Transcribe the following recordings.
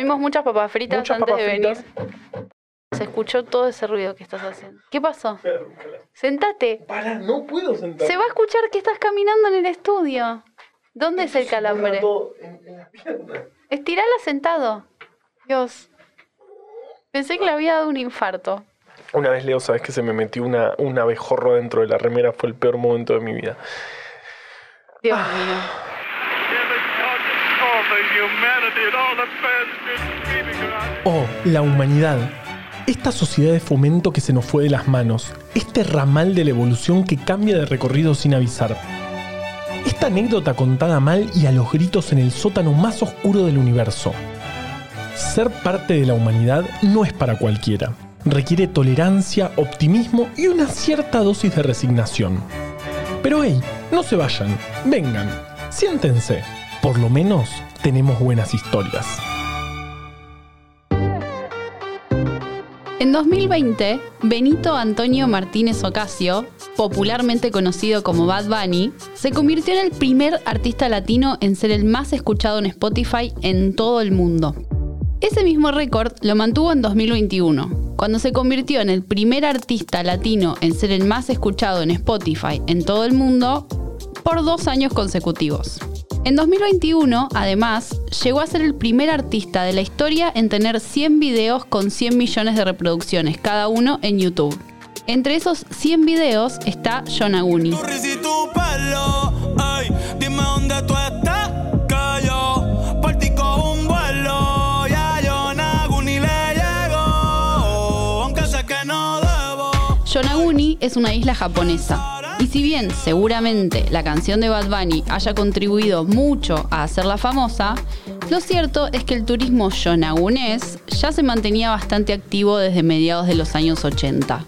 Comimos muchas papas fritas Muchas antes papas de venir. Se escuchó todo ese ruido que estás haciendo. ¿Qué pasó? Sentate. Para, no puedo sentar. Se va a escuchar que estás caminando en el estudio. ¿Dónde es el calambre? En, en la pierna. Estirala sentado. Dios. Pensé que le había dado un infarto. Una vez, Leo, sabes que se me metió una, un abejorro dentro de la remera. Fue el peor momento de mi vida. Dios mío. Oh, la humanidad. Esta sociedad de fomento que se nos fue de las manos. Este ramal de la evolución que cambia de recorrido sin avisar. Esta anécdota contada mal y a los gritos en el sótano más oscuro del universo. Ser parte de la humanidad no es para cualquiera. Requiere tolerancia, optimismo y una cierta dosis de resignación. Pero hey, no se vayan, vengan, siéntense. Por lo menos tenemos buenas historias. En 2020, Benito Antonio Martínez Ocasio, popularmente conocido como Bad Bunny, se convirtió en el primer artista latino en ser el más escuchado en Spotify en todo el mundo. Ese mismo récord lo mantuvo en 2021, cuando se convirtió en el primer artista latino en ser el más escuchado en Spotify en todo el mundo por dos años consecutivos. En 2021, además, llegó a ser el primer artista de la historia en tener 100 videos con 100 millones de reproducciones cada uno en YouTube. Entre esos 100 videos está no debo. Yonaguni es una isla japonesa. Y si bien seguramente la canción de Bad Bunny haya contribuido mucho a hacerla famosa, lo cierto es que el turismo yonagunés ya se mantenía bastante activo desde mediados de los años 80.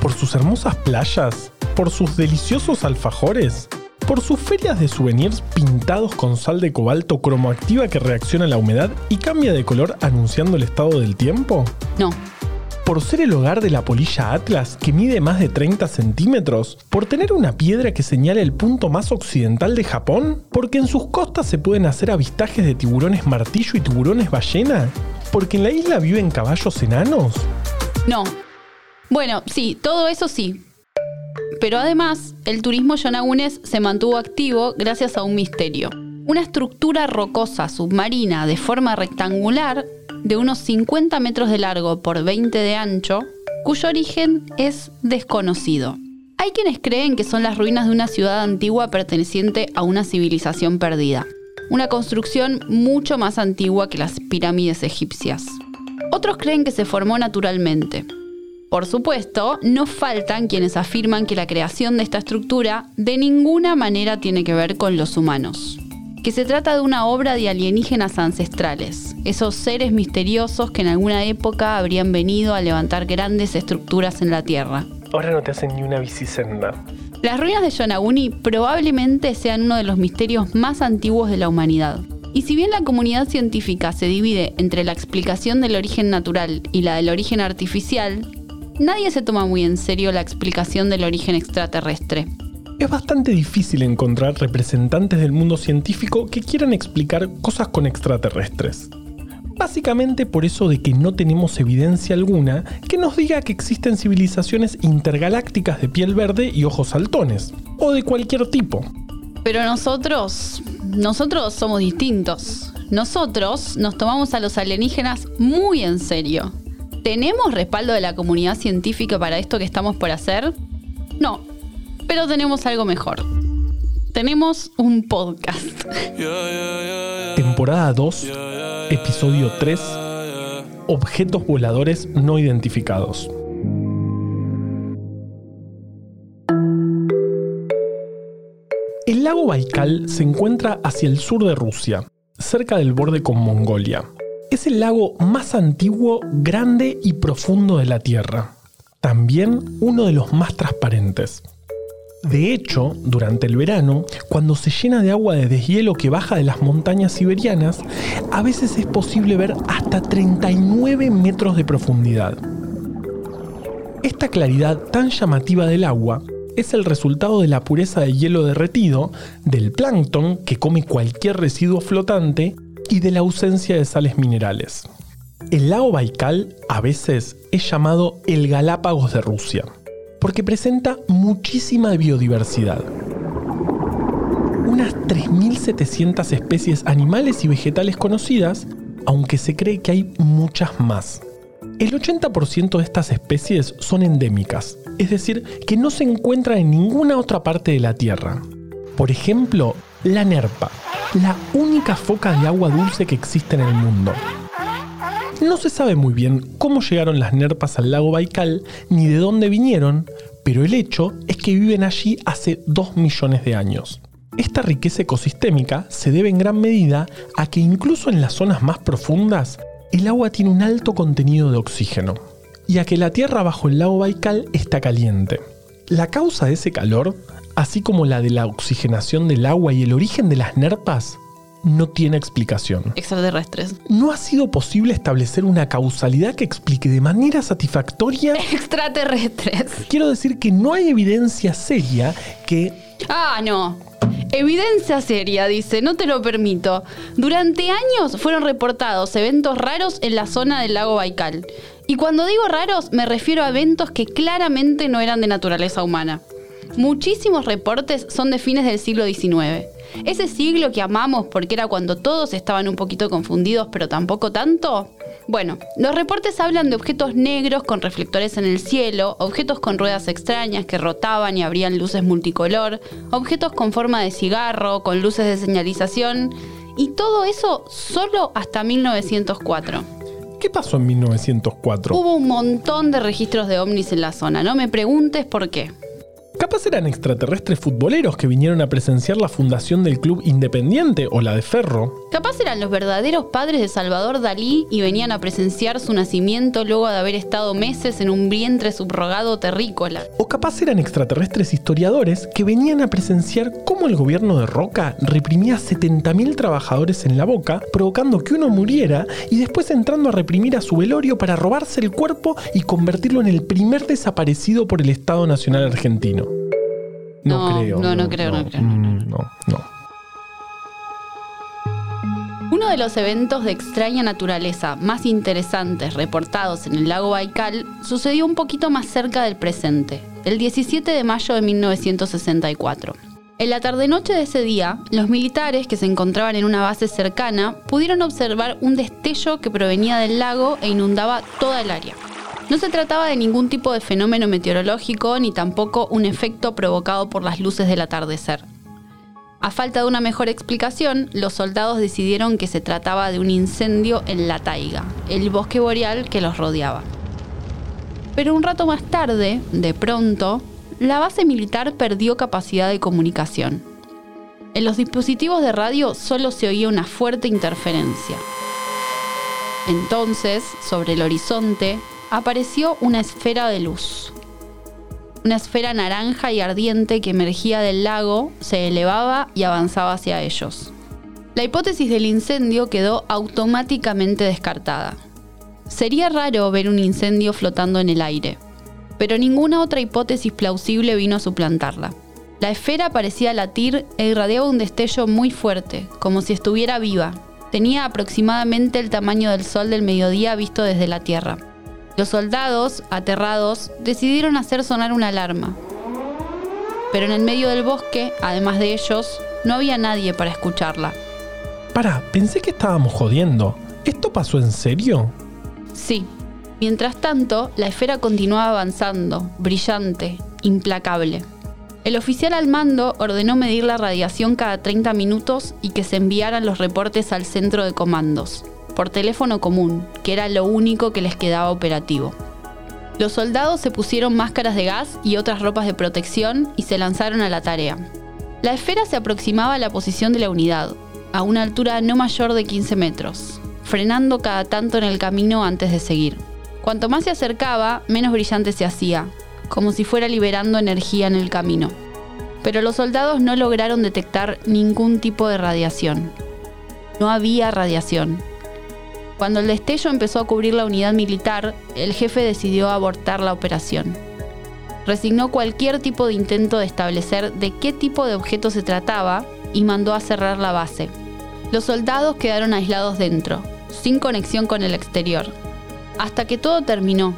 Por sus hermosas playas, por sus deliciosos alfajores, por sus ferias de souvenirs pintados con sal de cobalto cromoactiva que reacciona a la humedad y cambia de color anunciando el estado del tiempo. No, por ser el hogar de la polilla Atlas, que mide más de 30 centímetros, por tener una piedra que señala el punto más occidental de Japón, porque en sus costas se pueden hacer avistajes de tiburones martillo y tiburones ballena, porque en la isla viven caballos enanos. no. Bueno, sí, todo eso sí. Pero además, el turismo yonagunés se mantuvo activo gracias a un misterio. Una estructura rocosa submarina de forma rectangular de unos 50 metros de largo por 20 de ancho, cuyo origen es desconocido. Hay quienes creen que son las ruinas de una ciudad antigua perteneciente a una civilización perdida, una construcción mucho más antigua que las pirámides egipcias. Otros creen que se formó naturalmente. Por supuesto, no faltan quienes afirman que la creación de esta estructura de ninguna manera tiene que ver con los humanos que se trata de una obra de alienígenas ancestrales, esos seres misteriosos que en alguna época habrían venido a levantar grandes estructuras en la Tierra. Ahora no te hacen ni una bicisenda. Las ruinas de Yonaguni probablemente sean uno de los misterios más antiguos de la humanidad. Y si bien la comunidad científica se divide entre la explicación del origen natural y la del origen artificial, nadie se toma muy en serio la explicación del origen extraterrestre. Es bastante difícil encontrar representantes del mundo científico que quieran explicar cosas con extraterrestres. Básicamente por eso de que no tenemos evidencia alguna que nos diga que existen civilizaciones intergalácticas de piel verde y ojos saltones, o de cualquier tipo. Pero nosotros, nosotros somos distintos. Nosotros nos tomamos a los alienígenas muy en serio. ¿Tenemos respaldo de la comunidad científica para esto que estamos por hacer? No, pero tenemos algo mejor. Tenemos un podcast. Temporada 2, episodio 3, objetos voladores no identificados. El lago Baikal se encuentra hacia el sur de Rusia, cerca del borde con Mongolia. Es el lago más antiguo, grande y profundo de la Tierra. También uno de los más transparentes. De hecho, durante el verano, cuando se llena de agua de deshielo que baja de las montañas siberianas, a veces es posible ver hasta 39 metros de profundidad. Esta claridad tan llamativa del agua es el resultado de la pureza de hielo derretido, del plancton que come cualquier residuo flotante y de la ausencia de sales minerales. El lago Baikal a veces es llamado el Galápagos de Rusia, porque presenta muchísima biodiversidad. Unas 3.700 especies animales y vegetales conocidas, aunque se cree que hay muchas más. El 80% de estas especies son endémicas, es decir, que no se encuentran en ninguna otra parte de la Tierra. Por ejemplo, la nerpa, la única foca de agua dulce que existe en el mundo. No se sabe muy bien cómo llegaron las nerpas al lago Baikal ni de dónde vinieron, pero el hecho es que viven allí hace 2 millones de años. Esta riqueza ecosistémica se debe en gran medida a que incluso en las zonas más profundas, el agua tiene un alto contenido de oxígeno, y a que la tierra bajo el lago Baikal está caliente. La causa de ese calor, así como la de la oxigenación del agua y el origen de las nerpas, no tiene explicación. Extraterrestres. No ha sido posible establecer una causalidad que explique de manera satisfactoria. Extraterrestres. Quiero decir que no hay evidencia seria que Ah, no. Evidencia seria, dice, no te lo permito. Durante años fueron reportados eventos raros en la zona del lago Baikal. Y cuando digo raros, me refiero a eventos que claramente no eran de naturaleza humana. Muchísimos reportes son de fines del siglo XIX. Ese siglo que amamos porque era cuando todos estaban un poquito confundidos, pero tampoco tanto. Bueno, los reportes hablan de objetos negros con reflectores en el cielo, objetos con ruedas extrañas que rotaban y abrían luces multicolor, objetos con forma de cigarro, con luces de señalización, y todo eso solo hasta 1904. ¿Qué pasó en 1904? Hubo un montón de registros de ovnis en la zona, no me preguntes por qué. Capaz eran extraterrestres futboleros que vinieron a presenciar la fundación del club Independiente o la de Ferro. Capaz eran los verdaderos padres de Salvador Dalí y venían a presenciar su nacimiento luego de haber estado meses en un vientre subrogado terrícola. O capaz eran extraterrestres historiadores que venían a presenciar cómo el gobierno de Roca reprimía a 70.000 trabajadores en la boca, provocando que uno muriera y después entrando a reprimir a su velorio para robarse el cuerpo y convertirlo en el primer desaparecido por el Estado Nacional Argentino. No, No, creo. no, no creo, no creo. mm, no, no. Uno de los eventos de extraña naturaleza más interesantes reportados en el lago Baikal sucedió un poquito más cerca del presente, el 17 de mayo de 1964. En la tarde-noche de ese día, los militares que se encontraban en una base cercana pudieron observar un destello que provenía del lago e inundaba toda el área. No se trataba de ningún tipo de fenómeno meteorológico ni tampoco un efecto provocado por las luces del atardecer. A falta de una mejor explicación, los soldados decidieron que se trataba de un incendio en la taiga, el bosque boreal que los rodeaba. Pero un rato más tarde, de pronto, la base militar perdió capacidad de comunicación. En los dispositivos de radio solo se oía una fuerte interferencia. Entonces, sobre el horizonte, apareció una esfera de luz. Una esfera naranja y ardiente que emergía del lago, se elevaba y avanzaba hacia ellos. La hipótesis del incendio quedó automáticamente descartada. Sería raro ver un incendio flotando en el aire, pero ninguna otra hipótesis plausible vino a suplantarla. La esfera parecía latir e irradiaba un destello muy fuerte, como si estuviera viva. Tenía aproximadamente el tamaño del sol del mediodía visto desde la Tierra. Los soldados, aterrados, decidieron hacer sonar una alarma. Pero en el medio del bosque, además de ellos, no había nadie para escucharla. Pará, pensé que estábamos jodiendo. ¿Esto pasó en serio? Sí. Mientras tanto, la esfera continuaba avanzando, brillante, implacable. El oficial al mando ordenó medir la radiación cada 30 minutos y que se enviaran los reportes al centro de comandos, por teléfono común, que era lo único que les quedaba operativo. Los soldados se pusieron máscaras de gas y otras ropas de protección y se lanzaron a la tarea. La esfera se aproximaba a la posición de la unidad, a una altura no mayor de 15 metros, frenando cada tanto en el camino antes de seguir. Cuanto más se acercaba, menos brillante se hacía, como si fuera liberando energía en el camino. Pero los soldados no lograron detectar ningún tipo de radiación. No había radiación. Cuando el destello empezó a cubrir la unidad militar, el jefe decidió abortar la operación. Resignó cualquier tipo de intento de establecer de qué tipo de objeto se trataba y mandó a cerrar la base. Los soldados quedaron aislados dentro, sin conexión con el exterior, hasta que todo terminó,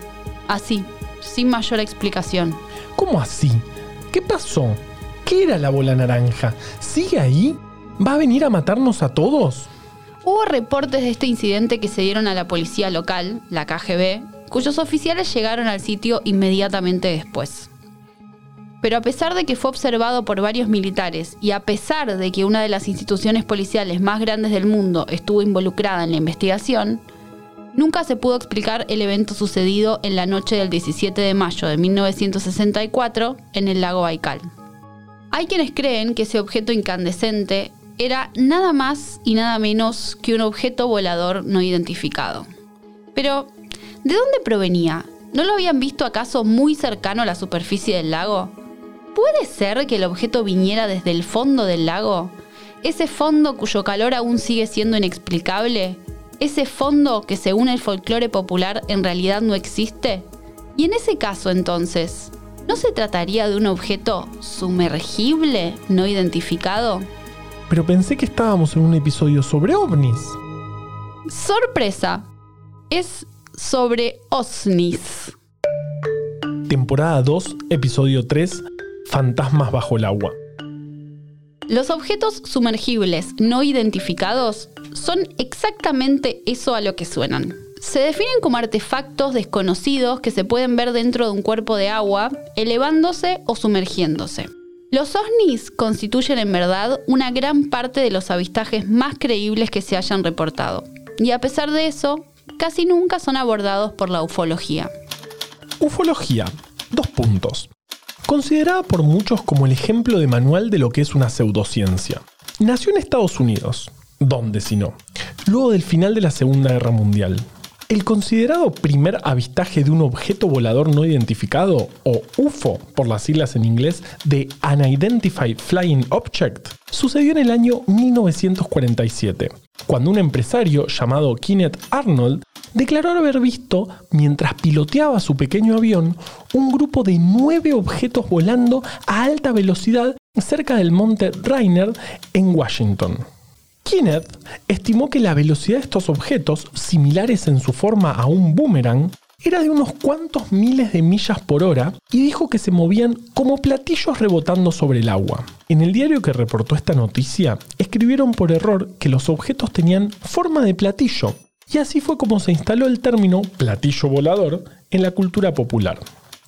así, sin mayor explicación. ¿Cómo así? ¿Qué pasó? ¿Qué era la bola naranja? ¿Sigue ahí? ¿Va a venir a matarnos a todos? Hubo reportes de este incidente que se dieron a la policía local, la KGB, cuyos oficiales llegaron al sitio inmediatamente después. Pero a pesar de que fue observado por varios militares y a pesar de que una de las instituciones policiales más grandes del mundo estuvo involucrada en la investigación, nunca se pudo explicar el evento sucedido en la noche del 17 de mayo de 1964 en el lago Baikal. Hay quienes creen que ese objeto incandescente era nada más y nada menos que un objeto volador no identificado. Pero, ¿de dónde provenía? ¿No lo habían visto acaso muy cercano a la superficie del lago? ¿Puede ser que el objeto viniera desde el fondo del lago? ¿Ese fondo cuyo calor aún sigue siendo inexplicable? ¿Ese fondo que según el folclore popular en realidad no existe? Y en ese caso entonces, ¿no se trataría de un objeto sumergible no identificado? Pero pensé que estábamos en un episodio sobre ovnis. Sorpresa, es sobre OSNIs. Temporada 2, episodio 3, Fantasmas bajo el agua. Los objetos sumergibles no identificados son exactamente eso a lo que suenan. Se definen como artefactos desconocidos que se pueden ver dentro de un cuerpo de agua, elevándose o sumergiéndose. Los ovnis constituyen en verdad una gran parte de los avistajes más creíbles que se hayan reportado. Y a pesar de eso, casi nunca son abordados por la ufología. Ufología. Dos puntos considerada por muchos como el ejemplo de manual de lo que es una pseudociencia. Nació en Estados Unidos, ¿dónde si no? Luego del final de la Segunda Guerra Mundial. El considerado primer avistaje de un objeto volador no identificado, o UFO por las siglas en inglés, de Unidentified Flying Object, sucedió en el año 1947, cuando un empresario llamado Kenneth Arnold declaró haber visto, mientras piloteaba su pequeño avión, un grupo de nueve objetos volando a alta velocidad cerca del monte Rainer en Washington. Kenneth estimó que la velocidad de estos objetos, similares en su forma a un boomerang, era de unos cuantos miles de millas por hora y dijo que se movían como platillos rebotando sobre el agua. En el diario que reportó esta noticia, escribieron por error que los objetos tenían forma de platillo, y así fue como se instaló el término platillo volador en la cultura popular.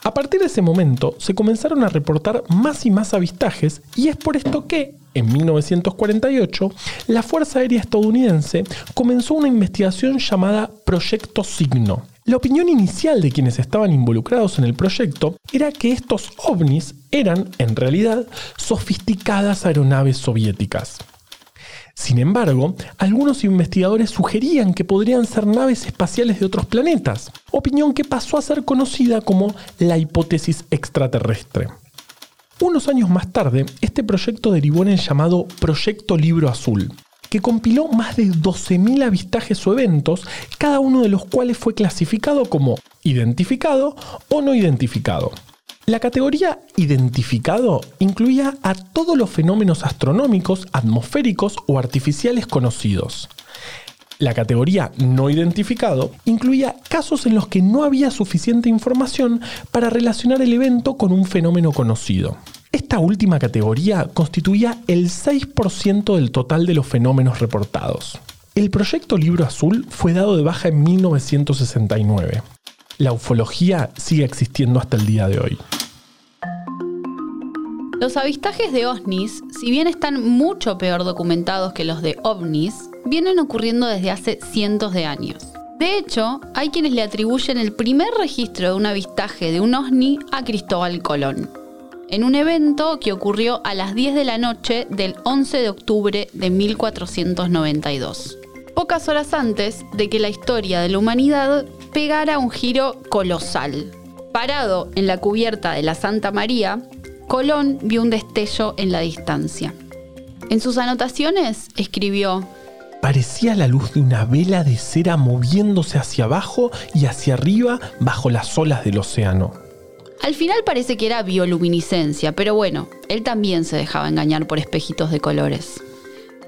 A partir de ese momento se comenzaron a reportar más y más avistajes y es por esto que, en 1948, la Fuerza Aérea Estadounidense comenzó una investigación llamada Proyecto Signo. La opinión inicial de quienes estaban involucrados en el proyecto era que estos ovnis eran, en realidad, sofisticadas aeronaves soviéticas. Sin embargo, algunos investigadores sugerían que podrían ser naves espaciales de otros planetas, opinión que pasó a ser conocida como la hipótesis extraterrestre. Unos años más tarde, este proyecto derivó en el llamado Proyecto Libro Azul, que compiló más de 12.000 avistajes o eventos, cada uno de los cuales fue clasificado como identificado o no identificado. La categoría identificado incluía a todos los fenómenos astronómicos, atmosféricos o artificiales conocidos. La categoría no identificado incluía casos en los que no había suficiente información para relacionar el evento con un fenómeno conocido. Esta última categoría constituía el 6% del total de los fenómenos reportados. El proyecto Libro Azul fue dado de baja en 1969 la ufología sigue existiendo hasta el día de hoy. Los avistajes de ovnis, si bien están mucho peor documentados que los de ovnis, vienen ocurriendo desde hace cientos de años. De hecho, hay quienes le atribuyen el primer registro de un avistaje de un ovni a Cristóbal Colón, en un evento que ocurrió a las 10 de la noche del 11 de octubre de 1492 pocas horas antes de que la historia de la humanidad pegara un giro colosal. Parado en la cubierta de la Santa María, Colón vio un destello en la distancia. En sus anotaciones escribió, Parecía la luz de una vela de cera moviéndose hacia abajo y hacia arriba bajo las olas del océano. Al final parece que era bioluminiscencia, pero bueno, él también se dejaba engañar por espejitos de colores.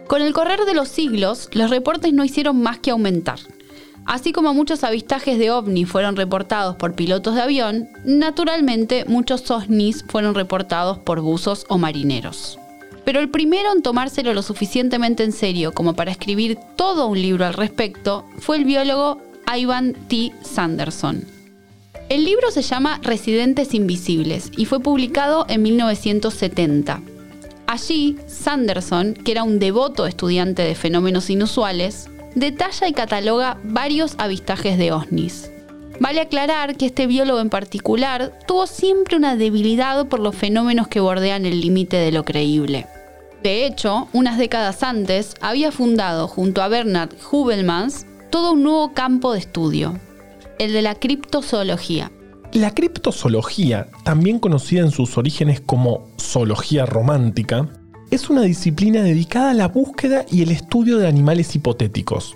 Con el correr de los siglos, los reportes no hicieron más que aumentar. Así como muchos avistajes de ovni fueron reportados por pilotos de avión, naturalmente muchos ovnis fueron reportados por buzos o marineros. Pero el primero en tomárselo lo suficientemente en serio como para escribir todo un libro al respecto fue el biólogo Ivan T. Sanderson. El libro se llama Residentes Invisibles y fue publicado en 1970. Allí, Sanderson, que era un devoto estudiante de fenómenos inusuales, detalla y cataloga varios avistajes de OSNIs. Vale aclarar que este biólogo en particular tuvo siempre una debilidad por los fenómenos que bordean el límite de lo creíble. De hecho, unas décadas antes había fundado junto a Bernard Hubelmans todo un nuevo campo de estudio, el de la criptozoología. La criptozoología, también conocida en sus orígenes como zoología romántica, es una disciplina dedicada a la búsqueda y el estudio de animales hipotéticos.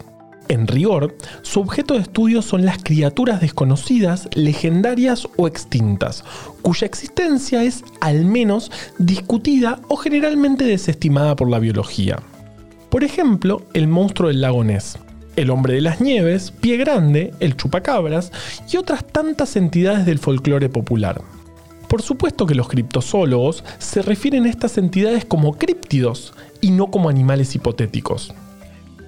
En rigor, su objeto de estudio son las criaturas desconocidas, legendarias o extintas, cuya existencia es al menos discutida o generalmente desestimada por la biología. Por ejemplo, el monstruo del lago Ness, el hombre de las nieves, Pie Grande, el chupacabras y otras tantas entidades del folclore popular. Por supuesto que los criptozoólogos se refieren a estas entidades como críptidos y no como animales hipotéticos.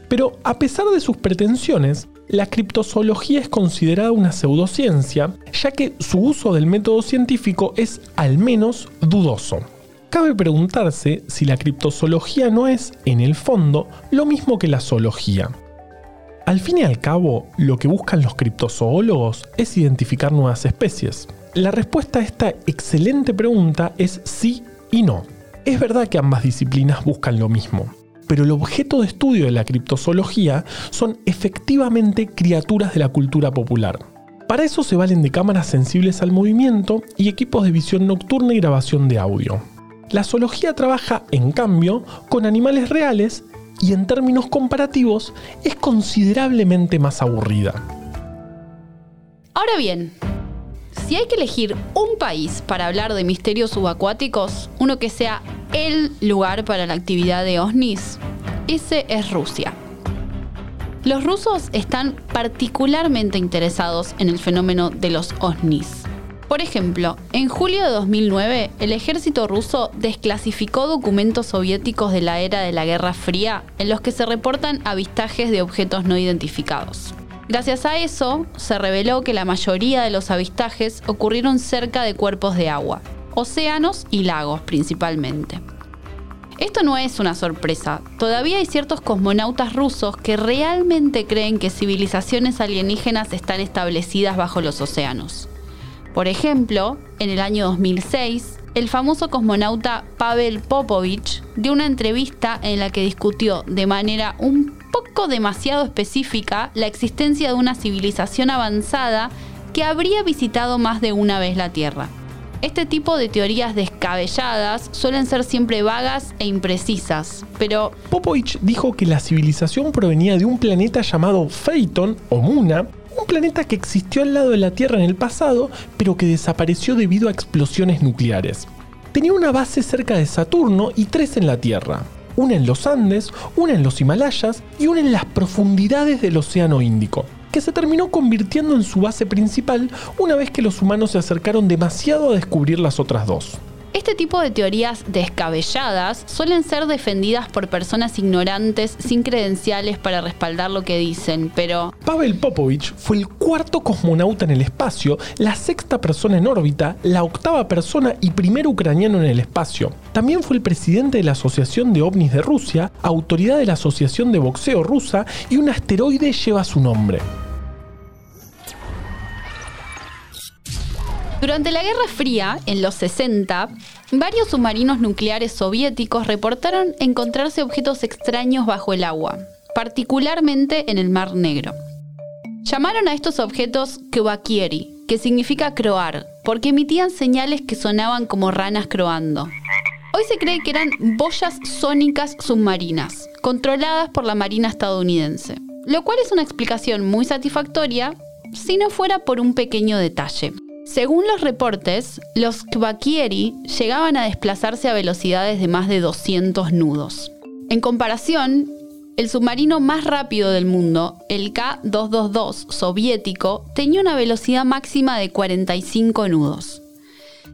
Pero a pesar de sus pretensiones, la criptozoología es considerada una pseudociencia, ya que su uso del método científico es al menos dudoso. Cabe preguntarse si la criptozoología no es, en el fondo, lo mismo que la zoología. Al fin y al cabo, lo que buscan los criptozoólogos es identificar nuevas especies. La respuesta a esta excelente pregunta es sí y no. Es verdad que ambas disciplinas buscan lo mismo, pero el objeto de estudio de la criptozoología son efectivamente criaturas de la cultura popular. Para eso se valen de cámaras sensibles al movimiento y equipos de visión nocturna y grabación de audio. La zoología trabaja, en cambio, con animales reales y en términos comparativos es considerablemente más aburrida. Ahora bien, si hay que elegir un país para hablar de misterios subacuáticos, uno que sea el lugar para la actividad de OSNIs, ese es Rusia. Los rusos están particularmente interesados en el fenómeno de los OSNIs. Por ejemplo, en julio de 2009, el ejército ruso desclasificó documentos soviéticos de la era de la Guerra Fría en los que se reportan avistajes de objetos no identificados. Gracias a eso, se reveló que la mayoría de los avistajes ocurrieron cerca de cuerpos de agua, océanos y lagos principalmente. Esto no es una sorpresa. Todavía hay ciertos cosmonautas rusos que realmente creen que civilizaciones alienígenas están establecidas bajo los océanos. Por ejemplo, en el año 2006, el famoso cosmonauta Pavel Popovich dio una entrevista en la que discutió de manera un poco demasiado específica la existencia de una civilización avanzada que habría visitado más de una vez la Tierra. Este tipo de teorías descabelladas suelen ser siempre vagas e imprecisas, pero... Popovich dijo que la civilización provenía de un planeta llamado Phaeton o Muna, un planeta que existió al lado de la Tierra en el pasado, pero que desapareció debido a explosiones nucleares. Tenía una base cerca de Saturno y tres en la Tierra una en los Andes, una en los Himalayas y una en las profundidades del Océano Índico, que se terminó convirtiendo en su base principal una vez que los humanos se acercaron demasiado a descubrir las otras dos. Este tipo de teorías descabelladas suelen ser defendidas por personas ignorantes sin credenciales para respaldar lo que dicen, pero... Pavel Popovich fue el cuarto cosmonauta en el espacio, la sexta persona en órbita, la octava persona y primer ucraniano en el espacio. También fue el presidente de la Asociación de OVNIs de Rusia, autoridad de la Asociación de Boxeo Rusa y un asteroide lleva su nombre. Durante la Guerra Fría, en los 60, varios submarinos nucleares soviéticos reportaron encontrarse objetos extraños bajo el agua, particularmente en el Mar Negro. Llamaron a estos objetos Kvakieri, que significa croar, porque emitían señales que sonaban como ranas croando. Hoy se cree que eran boyas sónicas submarinas, controladas por la Marina estadounidense, lo cual es una explicación muy satisfactoria si no fuera por un pequeño detalle. Según los reportes, los Kvakieri llegaban a desplazarse a velocidades de más de 200 nudos. En comparación, el submarino más rápido del mundo, el K-222 soviético, tenía una velocidad máxima de 45 nudos.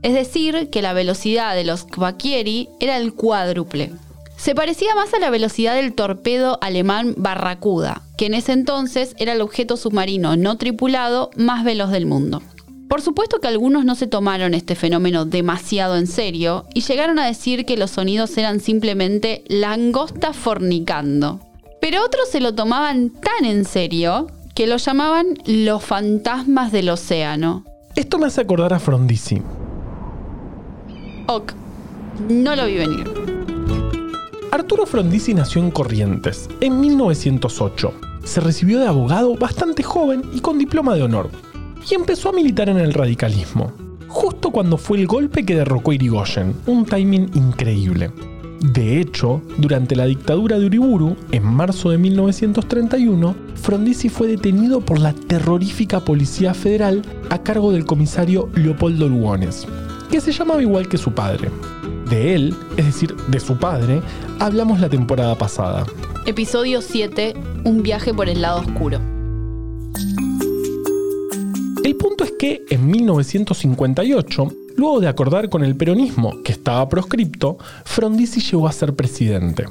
Es decir, que la velocidad de los Kvakieri era el cuádruple. Se parecía más a la velocidad del torpedo alemán Barracuda, que en ese entonces era el objeto submarino no tripulado más veloz del mundo. Por supuesto que algunos no se tomaron este fenómeno demasiado en serio y llegaron a decir que los sonidos eran simplemente langosta fornicando. Pero otros se lo tomaban tan en serio que lo llamaban los fantasmas del océano. Esto me hace acordar a Frondizi. Ok, no lo vi venir. Arturo Frondizi nació en Corrientes en 1908. Se recibió de abogado bastante joven y con diploma de honor. Y empezó a militar en el radicalismo. Justo cuando fue el golpe que derrocó Irigoyen, un timing increíble. De hecho, durante la dictadura de Uriburu, en marzo de 1931, Frondizi fue detenido por la terrorífica Policía Federal a cargo del comisario Leopoldo Lugones, que se llamaba igual que su padre. De él, es decir, de su padre, hablamos la temporada pasada. Episodio 7, un viaje por el lado oscuro. Que en 1958, luego de acordar con el peronismo que estaba proscripto, Frondizi llegó a ser presidente.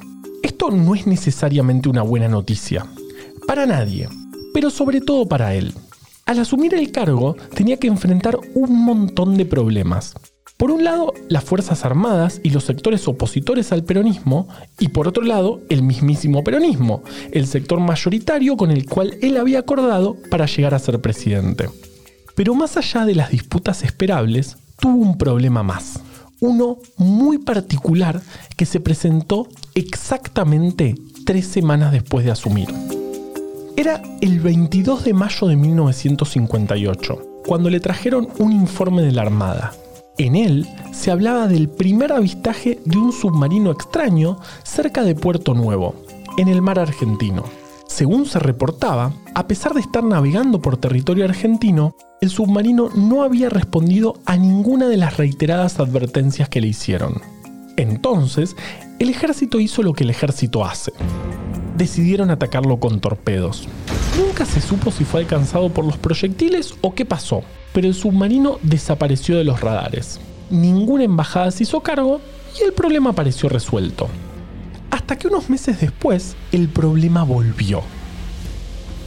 Esto no es necesariamente una buena noticia. Para nadie, pero sobre todo para él. Al asumir el cargo, tenía que enfrentar un montón de problemas. Por un lado, las Fuerzas Armadas y los sectores opositores al peronismo, y por otro lado, el mismísimo peronismo, el sector mayoritario con el cual él había acordado para llegar a ser presidente. Pero más allá de las disputas esperables, tuvo un problema más. Uno muy particular que se presentó exactamente tres semanas después de asumir. Era el 22 de mayo de 1958, cuando le trajeron un informe de la Armada, en él se hablaba del primer avistaje de un submarino extraño cerca de Puerto Nuevo, en el mar argentino. Según se reportaba, a pesar de estar navegando por territorio argentino, el submarino no había respondido a ninguna de las reiteradas advertencias que le hicieron. Entonces, el ejército hizo lo que el ejército hace. Decidieron atacarlo con torpedos. Nunca se supo si fue alcanzado por los proyectiles o qué pasó, pero el submarino desapareció de los radares. Ninguna embajada se hizo cargo y el problema pareció resuelto. Hasta que unos meses después el problema volvió.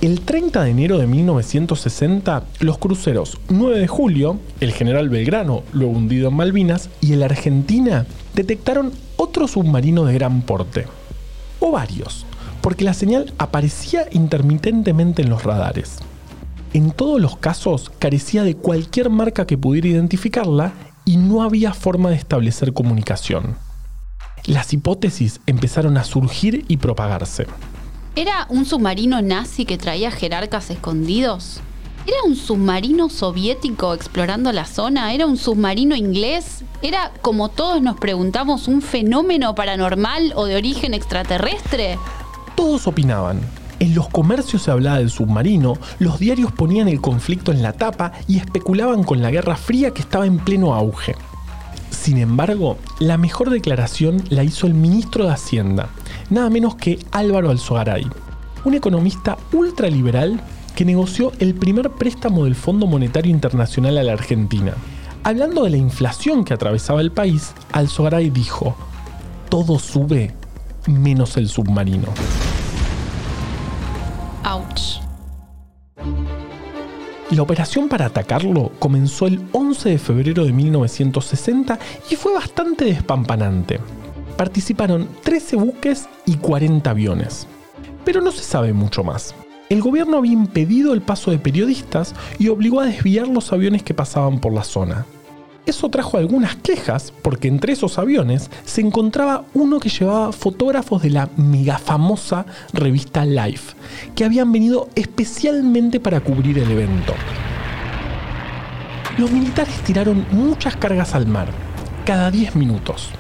El 30 de enero de 1960, los cruceros 9 de julio, el general Belgrano, luego hundido en Malvinas, y el Argentina detectaron otro submarino de gran porte. O varios, porque la señal aparecía intermitentemente en los radares en todos los casos carecía de cualquier marca que pudiera identificarla y no había forma de establecer comunicación. Las hipótesis empezaron a surgir y propagarse. ¿Era un submarino nazi que traía jerarcas escondidos? ¿Era un submarino soviético explorando la zona? ¿Era un submarino inglés? ¿Era, como todos nos preguntamos, un fenómeno paranormal o de origen extraterrestre? Todos opinaban, en los comercios se hablaba del submarino, los diarios ponían el conflicto en la tapa y especulaban con la Guerra Fría que estaba en pleno auge. Sin embargo, la mejor declaración la hizo el ministro de Hacienda, nada menos que Álvaro Alzogaray, un economista ultraliberal que negoció el primer préstamo del Fondo Monetario Internacional a la Argentina. Hablando de la inflación que atravesaba el país, Alzogaray dijo, todo sube menos el submarino. La operación para atacarlo comenzó el 11 de febrero de 1960 y fue bastante despampanante. Participaron 13 buques y 40 aviones. Pero no se sabe mucho más. El gobierno había impedido el paso de periodistas y obligó a desviar los aviones que pasaban por la zona. Eso trajo algunas quejas porque entre esos aviones se encontraba uno que llevaba fotógrafos de la mega famosa revista Life, que habían venido especialmente para cubrir el evento. Los militares tiraron muchas cargas al mar, cada 10 minutos.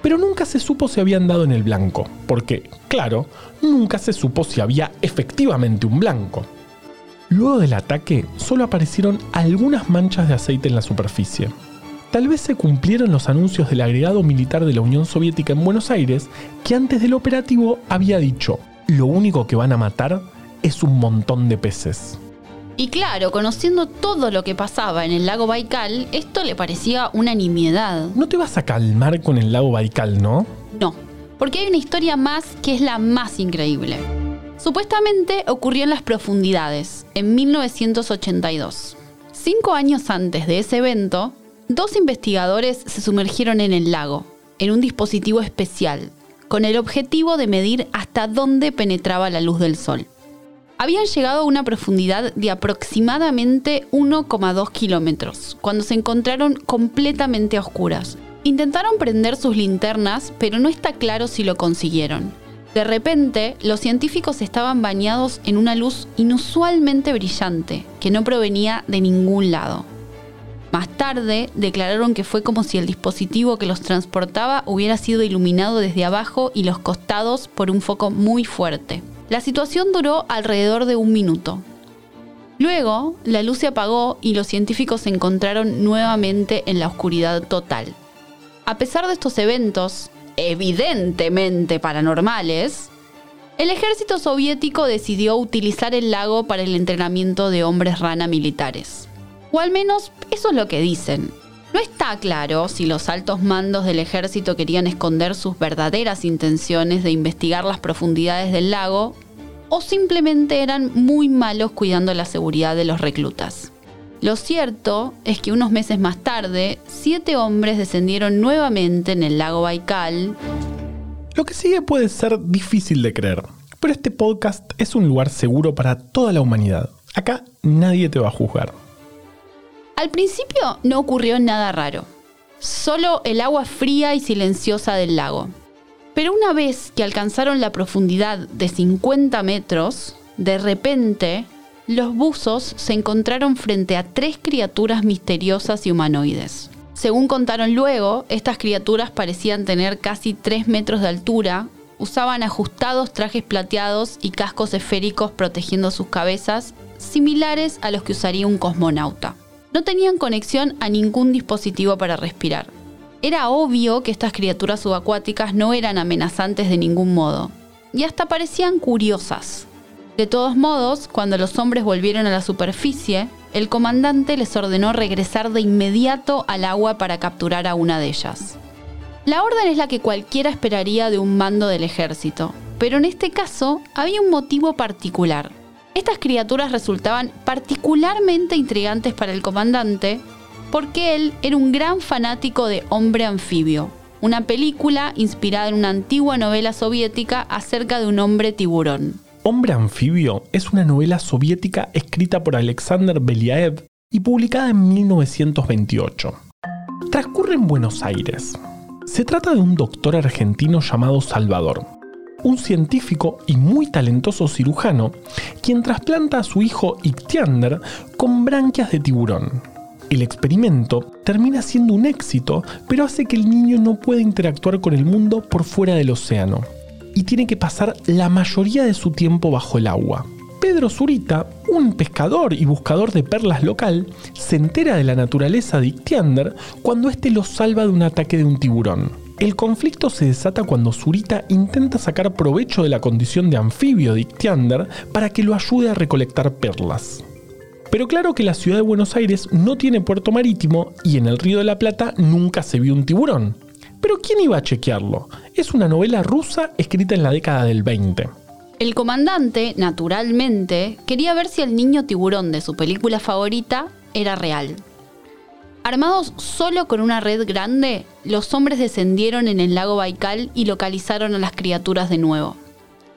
Pero nunca se supo si habían dado en el blanco, porque, claro, nunca se supo si había efectivamente un blanco. Luego del ataque, solo aparecieron algunas manchas de aceite en la superficie. tal vez se cumplieron los anuncios del agregado militar de la Unión Soviética en Buenos Aires, que antes del operativo había dicho, lo único que van a matar es un montón de peces. Y claro, conociendo todo lo que pasaba en el lago Baikal, esto le parecía una nimiedad. No te vas a calmar con el lago Baikal, ¿no? No, porque hay una historia más que es la más increíble. Supuestamente ocurrió en las profundidades, en 1982. Cinco años antes de ese evento, dos investigadores se sumergieron en el lago, en un dispositivo especial, con el objetivo de medir hasta dónde penetraba la luz del sol. Habían llegado a una profundidad de aproximadamente 1,2 kilómetros, cuando se encontraron completamente a oscuras. Intentaron prender sus linternas, pero no está claro si lo consiguieron. De repente, los científicos estaban bañados en una luz inusualmente brillante, que no provenía de ningún lado. Más tarde, declararon que fue como si el dispositivo que los transportaba hubiera sido iluminado desde abajo y los costados por un foco muy fuerte. La situación duró alrededor de un minuto. Luego, la luz se apagó y los científicos se encontraron nuevamente en la oscuridad total. A pesar de estos eventos, evidentemente paranormales, el ejército soviético decidió utilizar el lago para el entrenamiento de hombres rana militares. O al menos eso es lo que dicen. No está claro si los altos mandos del ejército querían esconder sus verdaderas intenciones de investigar las profundidades del lago o simplemente eran muy malos cuidando la seguridad de los reclutas. Lo cierto es que unos meses más tarde, siete hombres descendieron nuevamente en el lago Baikal. Lo que sigue puede ser difícil de creer, pero este podcast es un lugar seguro para toda la humanidad. Acá nadie te va a juzgar. Al principio no ocurrió nada raro, solo el agua fría y silenciosa del lago. Pero una vez que alcanzaron la profundidad de 50 metros, de repente los buzos se encontraron frente a tres criaturas misteriosas y humanoides. Según contaron luego, estas criaturas parecían tener casi 3 metros de altura, usaban ajustados trajes plateados y cascos esféricos protegiendo sus cabezas, similares a los que usaría un cosmonauta. No tenían conexión a ningún dispositivo para respirar. Era obvio que estas criaturas subacuáticas no eran amenazantes de ningún modo, y hasta parecían curiosas. De todos modos, cuando los hombres volvieron a la superficie, el comandante les ordenó regresar de inmediato al agua para capturar a una de ellas. La orden es la que cualquiera esperaría de un mando del ejército, pero en este caso había un motivo particular. Estas criaturas resultaban particularmente intrigantes para el comandante porque él era un gran fanático de Hombre Anfibio, una película inspirada en una antigua novela soviética acerca de un hombre tiburón. Hombre Anfibio es una novela soviética escrita por Alexander Beliaev y publicada en 1928. Transcurre en Buenos Aires. Se trata de un doctor argentino llamado Salvador, un científico y muy talentoso cirujano, quien trasplanta a su hijo Ictiander con branquias de tiburón. El experimento termina siendo un éxito, pero hace que el niño no pueda interactuar con el mundo por fuera del océano, y tiene que pasar la mayoría de su tiempo bajo el agua. Pedro Zurita, un pescador y buscador de perlas local, se entera de la naturaleza de Ictiander cuando éste lo salva de un ataque de un tiburón. El conflicto se desata cuando Zurita intenta sacar provecho de la condición de anfibio de Ictiander para que lo ayude a recolectar perlas. Pero claro que la ciudad de Buenos Aires no tiene puerto marítimo y en el Río de la Plata nunca se vio un tiburón. Pero ¿quién iba a chequearlo? Es una novela rusa escrita en la década del 20. El comandante, naturalmente, quería ver si el niño tiburón de su película favorita era real. Armados solo con una red grande, los hombres descendieron en el lago Baikal y localizaron a las criaturas de nuevo.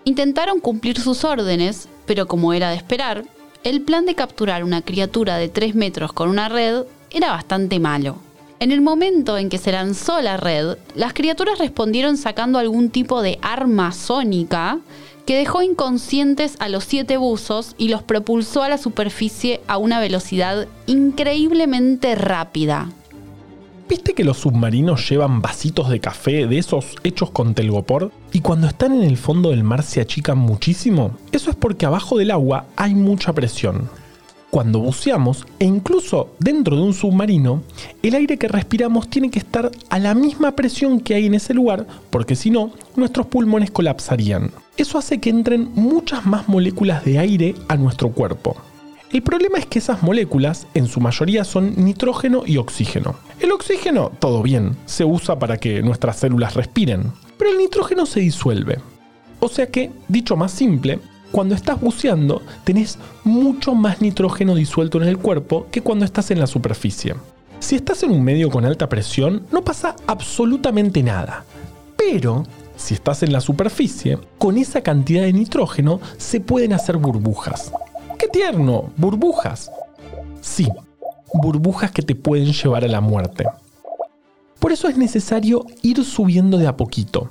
Intentaron cumplir sus órdenes, pero como era de esperar, el plan de capturar una criatura de 3 metros con una red era bastante malo. En el momento en que se lanzó la red, las criaturas respondieron sacando algún tipo de arma sónica que dejó inconscientes a los siete buzos y los propulsó a la superficie a una velocidad increíblemente rápida. ¿Viste que los submarinos llevan vasitos de café de esos hechos con telgopor? Y cuando están en el fondo del mar se achican muchísimo. Eso es porque abajo del agua hay mucha presión. Cuando buceamos, e incluso dentro de un submarino, el aire que respiramos tiene que estar a la misma presión que hay en ese lugar, porque si no, nuestros pulmones colapsarían. Eso hace que entren muchas más moléculas de aire a nuestro cuerpo. El problema es que esas moléculas, en su mayoría, son nitrógeno y oxígeno. El oxígeno, todo bien, se usa para que nuestras células respiren, pero el nitrógeno se disuelve. O sea que, dicho más simple, cuando estás buceando tenés mucho más nitrógeno disuelto en el cuerpo que cuando estás en la superficie. Si estás en un medio con alta presión, no pasa absolutamente nada. Pero, si estás en la superficie, con esa cantidad de nitrógeno se pueden hacer burbujas. ¡Qué tierno! Burbujas. Sí, burbujas que te pueden llevar a la muerte. Por eso es necesario ir subiendo de a poquito.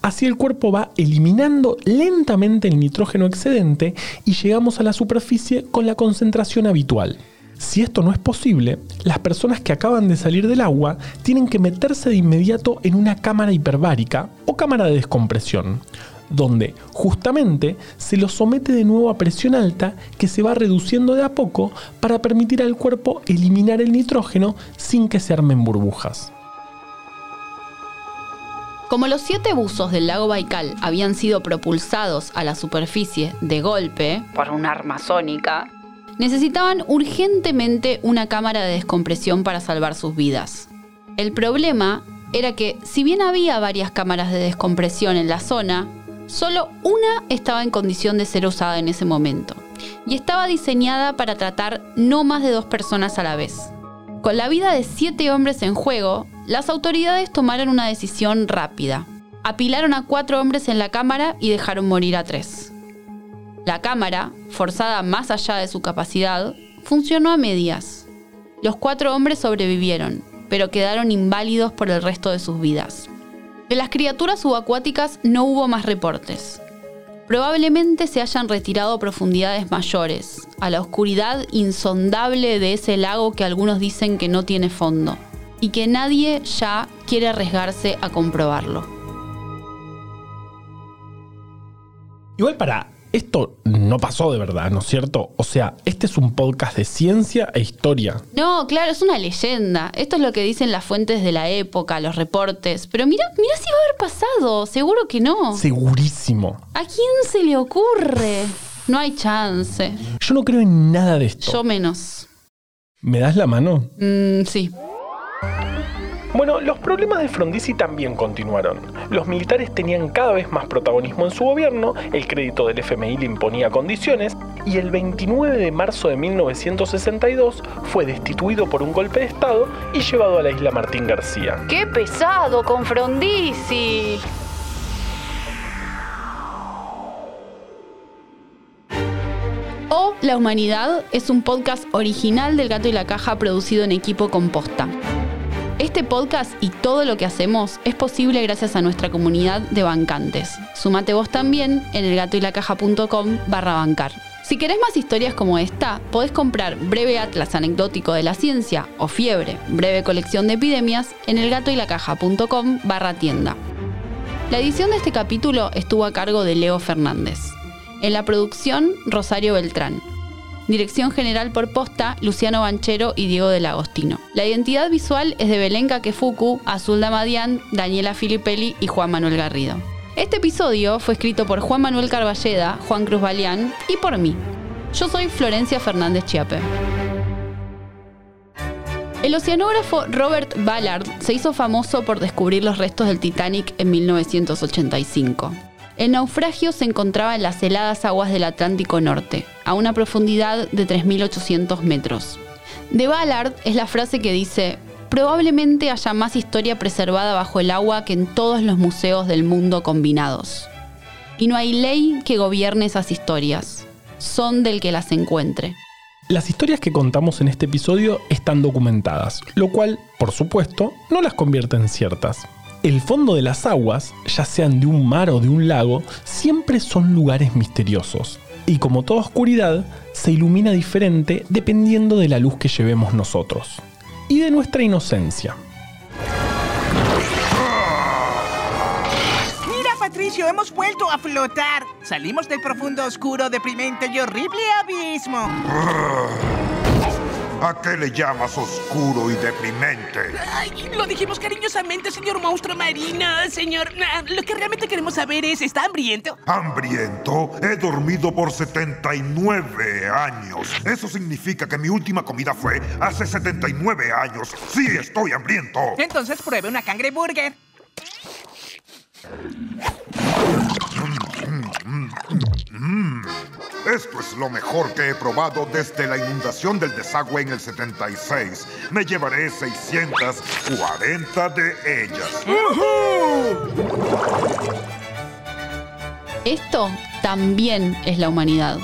Así el cuerpo va eliminando lentamente el nitrógeno excedente y llegamos a la superficie con la concentración habitual. Si esto no es posible, las personas que acaban de salir del agua tienen que meterse de inmediato en una cámara hiperbárica o cámara de descompresión, donde justamente se los somete de nuevo a presión alta que se va reduciendo de a poco para permitir al cuerpo eliminar el nitrógeno sin que se armen burbujas. Como los siete buzos del lago Baikal habían sido propulsados a la superficie de golpe por un arma sónica, necesitaban urgentemente una cámara de descompresión para salvar sus vidas. El problema era que, si bien había varias cámaras de descompresión en la zona, solo una estaba en condición de ser usada en ese momento, y estaba diseñada para tratar no más de dos personas a la vez. Con la vida de siete hombres en juego, las autoridades tomaron una decisión rápida. Apilaron a cuatro hombres en la cámara y dejaron morir a tres. La cámara, forzada más allá de su capacidad, funcionó a medias. Los cuatro hombres sobrevivieron, pero quedaron inválidos por el resto de sus vidas. De las criaturas subacuáticas no hubo más reportes. Probablemente se hayan retirado profundidades mayores, a la oscuridad insondable de ese lago que algunos dicen que no tiene fondo y que nadie ya quiere arriesgarse a comprobarlo. Igual para, esto no pasó de verdad, ¿no es cierto? O sea, este es un podcast de ciencia e historia. No, claro, es una leyenda. Esto es lo que dicen las fuentes de la época, los reportes. Pero mira, mira si va a haber pasado. Seguro que no. Segurísimo. ¿A quién se le ocurre? No hay chance. Yo no creo en nada de esto. Yo menos. ¿Me das la mano? Mm, sí. Bueno, los problemas de Frondizi también continuaron. Los militares tenían cada vez más protagonismo en su gobierno, el crédito del FMI le imponía condiciones, y el 29 de marzo de 1962 fue destituido por un golpe de Estado y llevado a la isla Martín García. ¡Qué pesado con Frondizi! O La Humanidad es un podcast original del Gato y la Caja producido en equipo composta. Este podcast y todo lo que hacemos es posible gracias a nuestra comunidad de bancantes. Sumate vos también en elgatoylacaja.com barra bancar. Si querés más historias como esta, podés comprar Breve Atlas Anecdótico de la Ciencia o Fiebre, breve colección de epidemias en elgatoylacaja.com barra tienda. La edición de este capítulo estuvo a cargo de Leo Fernández. En la producción, Rosario Beltrán. Dirección general por posta, Luciano Banchero y Diego del Agostino. La identidad visual es de Belén Kakefuku, Azul Damadian, Daniela Filippelli y Juan Manuel Garrido. Este episodio fue escrito por Juan Manuel Carballeda, Juan Cruz Balián y por mí. Yo soy Florencia Fernández Chiape. El oceanógrafo Robert Ballard se hizo famoso por descubrir los restos del Titanic en 1985. El naufragio se encontraba en las heladas aguas del Atlántico Norte, a una profundidad de 3.800 metros. De Ballard es la frase que dice, probablemente haya más historia preservada bajo el agua que en todos los museos del mundo combinados. Y no hay ley que gobierne esas historias, son del que las encuentre. Las historias que contamos en este episodio están documentadas, lo cual, por supuesto, no las convierte en ciertas. El fondo de las aguas, ya sean de un mar o de un lago, siempre son lugares misteriosos. Y como toda oscuridad, se ilumina diferente dependiendo de la luz que llevemos nosotros. Y de nuestra inocencia. Mira, Patricio, hemos vuelto a flotar. Salimos del profundo, oscuro, deprimente y horrible abismo. ¿A qué le llamas oscuro y deprimente? Ay, lo dijimos cariñosamente, señor monstruo marino. Señor, lo que realmente queremos saber es, ¿está hambriento? ¿Hambriento? He dormido por 79 años. Eso significa que mi última comida fue hace 79 años. Sí, estoy hambriento. Entonces pruebe una cangreburger. Esto es lo mejor que he probado desde la inundación del desagüe en el 76. Me llevaré 640 de ellas. Esto también es la humanidad.